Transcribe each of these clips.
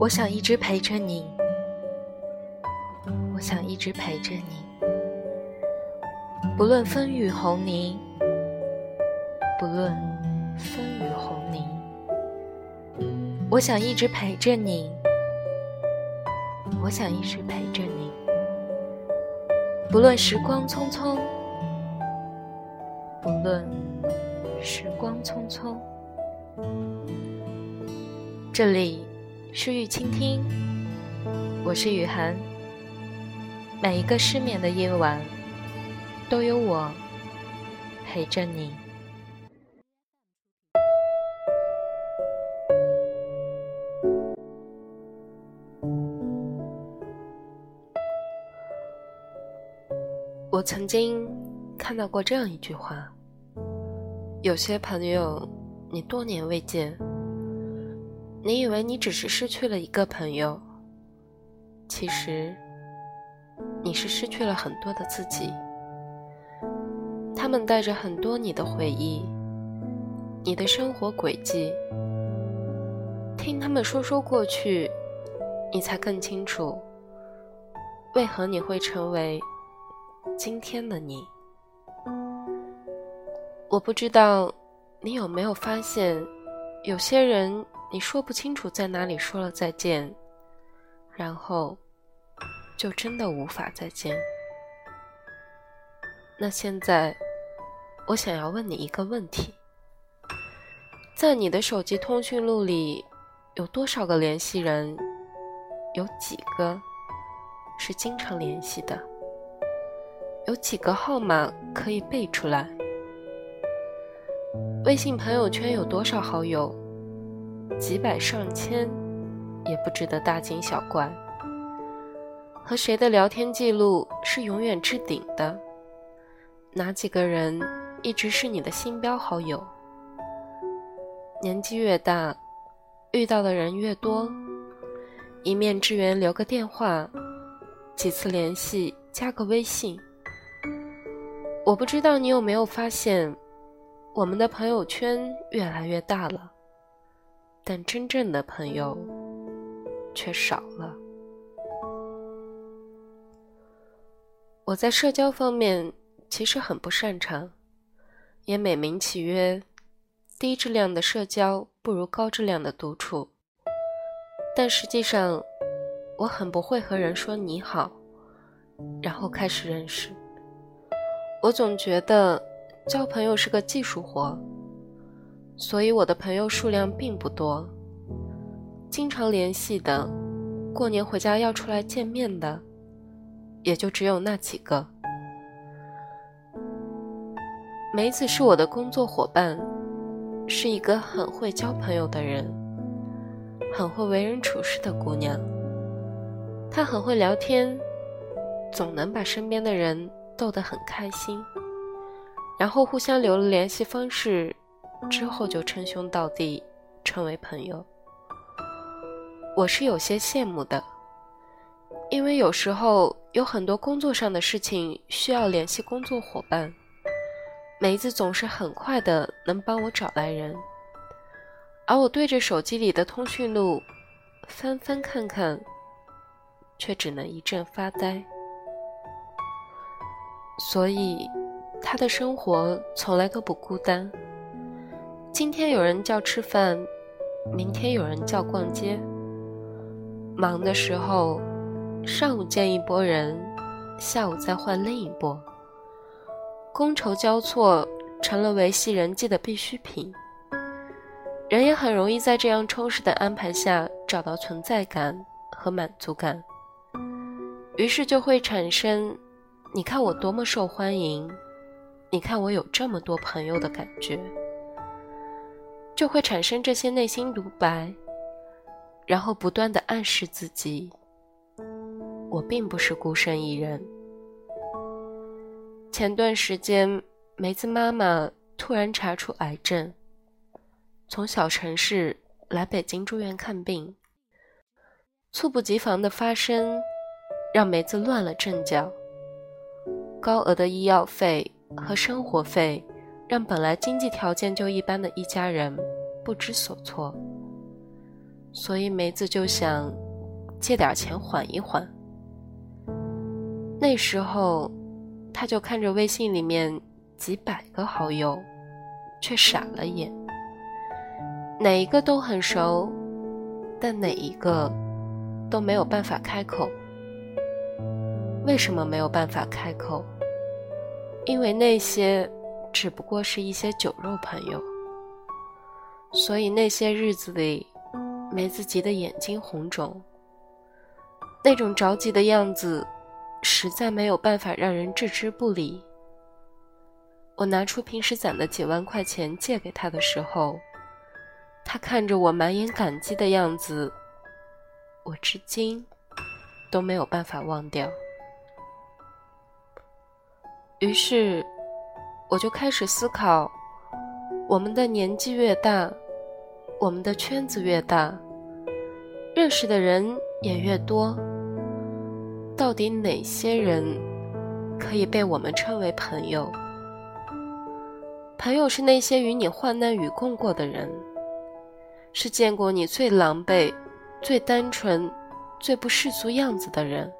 我想一直陪着你，我想一直陪着你，不论风雨红泥，不论风雨红泥，我想一直陪着你，我想一直陪着你，不论时光匆匆，不论时光匆匆，这里。诗雨倾听，我是雨涵。每一个失眠的夜晚，都有我陪着你。我曾经看到过这样一句话：有些朋友，你多年未见。你以为你只是失去了一个朋友，其实你是失去了很多的自己。他们带着很多你的回忆，你的生活轨迹。听他们说说过去，你才更清楚，为何你会成为今天的你。我不知道你有没有发现，有些人。你说不清楚在哪里说了再见，然后就真的无法再见。那现在，我想要问你一个问题：在你的手机通讯录里，有多少个联系人？有几个是经常联系的？有几个号码可以背出来？微信朋友圈有多少好友？几百上千，也不值得大惊小怪。和谁的聊天记录是永远置顶的？哪几个人一直是你的星标好友？年纪越大，遇到的人越多，一面之缘留个电话，几次联系加个微信。我不知道你有没有发现，我们的朋友圈越来越大了。但真正的朋友却少了。我在社交方面其实很不擅长，也美名其曰“低质量的社交不如高质量的独处”。但实际上，我很不会和人说你好，然后开始认识。我总觉得交朋友是个技术活。所以我的朋友数量并不多，经常联系的，过年回家要出来见面的，也就只有那几个。梅子是我的工作伙伴，是一个很会交朋友的人，很会为人处事的姑娘。她很会聊天，总能把身边的人逗得很开心，然后互相留了联系方式。之后就称兄道弟，成为朋友。我是有些羡慕的，因为有时候有很多工作上的事情需要联系工作伙伴，梅子总是很快的能帮我找来人，而我对着手机里的通讯录翻翻看看，却只能一阵发呆。所以，他的生活从来都不孤单。今天有人叫吃饭，明天有人叫逛街。忙的时候，上午见一拨人，下午再换另一拨。觥筹交错，成了维系人际的必需品。人也很容易在这样充实的安排下找到存在感和满足感，于是就会产生“你看我多么受欢迎，你看我有这么多朋友”的感觉。就会产生这些内心独白，然后不断的暗示自己：我并不是孤身一人。前段时间，梅子妈妈突然查出癌症，从小城市来北京住院看病，猝不及防的发生，让梅子乱了阵脚。高额的医药费和生活费。让本来经济条件就一般的一家人不知所措。所以梅子就想借点钱缓一缓。那时候，他就看着微信里面几百个好友，却傻了眼。哪一个都很熟，但哪一个都没有办法开口。为什么没有办法开口？因为那些只不过是一些酒肉朋友。所以那些日子里，梅子急得眼睛红肿，那种着急的样子，实在没有办法让人置之不理。我拿出平时攒的几万块钱借给他的时候，他看着我满眼感激的样子，我至今都没有办法忘掉。于是，我就开始思考。我们的年纪越大，我们的圈子越大，认识的人也越多。到底哪些人可以被我们称为朋友？朋友是那些与你患难与共过的人，是见过你最狼狈、最单纯、最不世俗样子的人。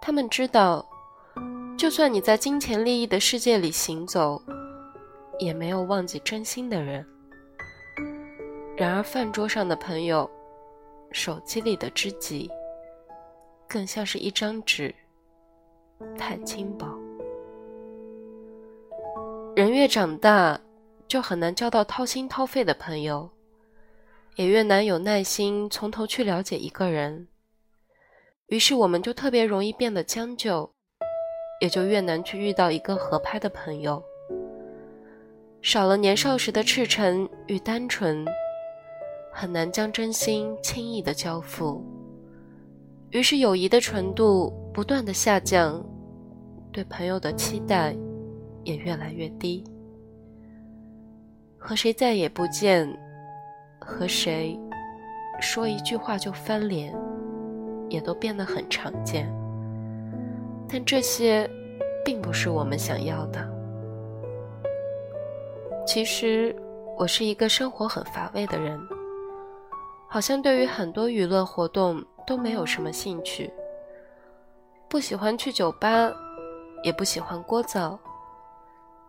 他们知道，就算你在金钱利益的世界里行走。也没有忘记真心的人。然而，饭桌上的朋友，手机里的知己，更像是一张纸，太轻薄。人越长大，就很难交到掏心掏肺的朋友，也越难有耐心从头去了解一个人。于是，我们就特别容易变得将就，也就越难去遇到一个合拍的朋友。少了年少时的赤诚与单纯，很难将真心轻易的交付。于是友谊的纯度不断的下降，对朋友的期待也越来越低。和谁再也不见，和谁说一句话就翻脸，也都变得很常见。但这些，并不是我们想要的。其实，我是一个生活很乏味的人，好像对于很多娱乐活动都没有什么兴趣。不喜欢去酒吧，也不喜欢聒噪，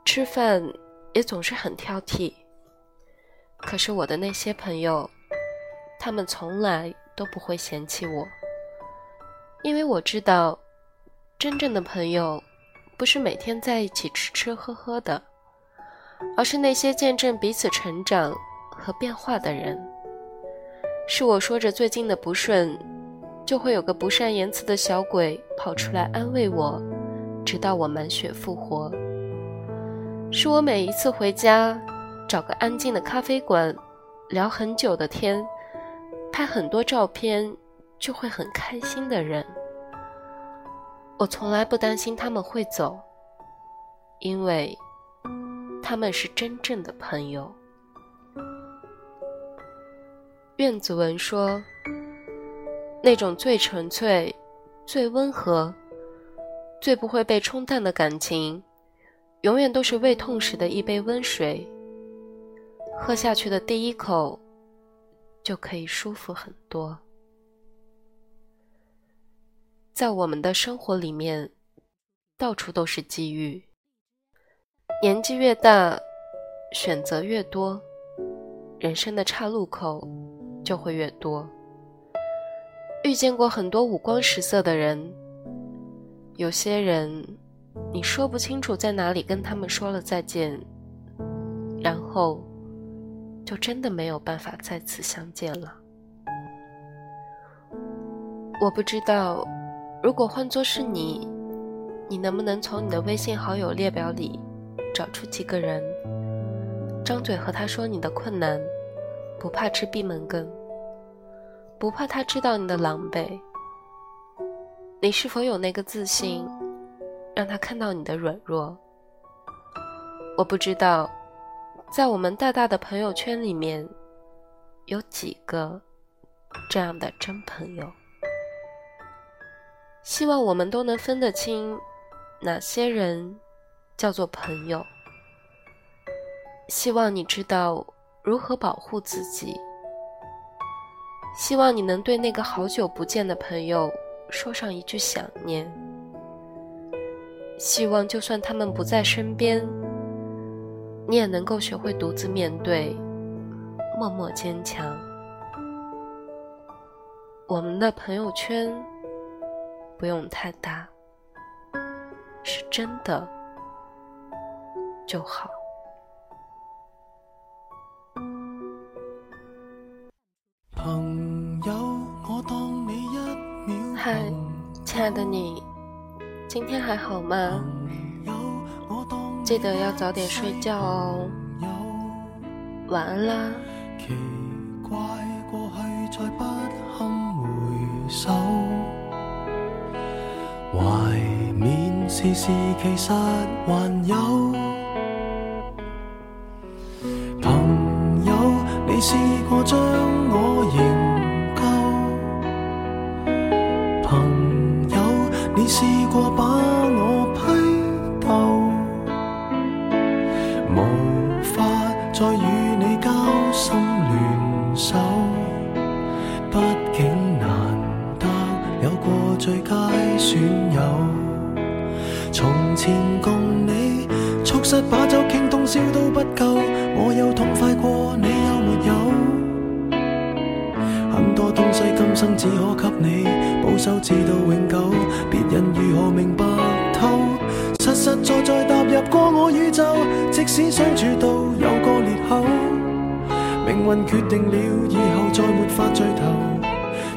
吃饭也总是很挑剔。可是我的那些朋友，他们从来都不会嫌弃我，因为我知道，真正的朋友，不是每天在一起吃吃喝喝的。而是那些见证彼此成长和变化的人。是我说着最近的不顺，就会有个不善言辞的小鬼跑出来安慰我，直到我满血复活。是我每一次回家，找个安静的咖啡馆，聊很久的天，拍很多照片，就会很开心的人。我从来不担心他们会走，因为。他们是真正的朋友。苑子文说：“那种最纯粹、最温和、最不会被冲淡的感情，永远都是胃痛时的一杯温水。喝下去的第一口，就可以舒服很多。”在我们的生活里面，到处都是机遇。年纪越大，选择越多，人生的岔路口就会越多。遇见过很多五光十色的人，有些人你说不清楚在哪里跟他们说了再见，然后就真的没有办法再次相见了。我不知道，如果换作是你，你能不能从你的微信好友列表里？找出几个人，张嘴和他说你的困难，不怕吃闭门羹，不怕他知道你的狼狈。你是否有那个自信，让他看到你的软弱？我不知道，在我们大大的朋友圈里面，有几个这样的真朋友。希望我们都能分得清，哪些人。叫做朋友，希望你知道如何保护自己，希望你能对那个好久不见的朋友说上一句想念。希望就算他们不在身边，你也能够学会独自面对，默默坚强。我们的朋友圈不用太大，是真的就好。朋友，我当你一秒嗨，亲爱的你。今天还好吗？记得要早点睡觉哦。晚安啦。奇怪事事其实还有。朋友，你试过将我酒倾通宵都不够，我有痛快过，你有没有？很多东西今生只可给你保守，至到永久，别人如何明白透？实实在在踏入过我宇宙，即使相处到有个裂口，命运决定了以后再没法聚头。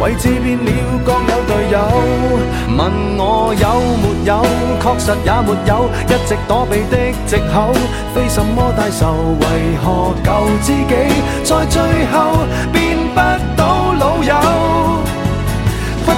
位置变了，各有队友。问我有没有，确实也没有，一直躲避的藉口，非什么大仇。为何旧知己在最后变？不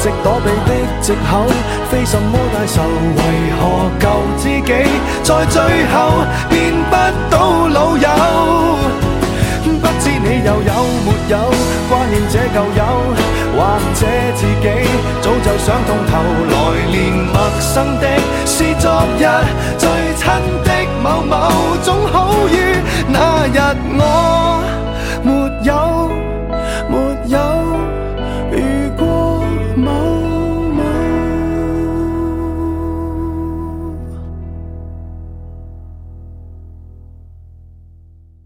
直躲避的藉口，非什么大仇，为何救自己在最后变不到老友？不知你又有没有挂念这旧友，或者自己早就想通透，来年陌生的是昨日最亲的某某，总好于那日我。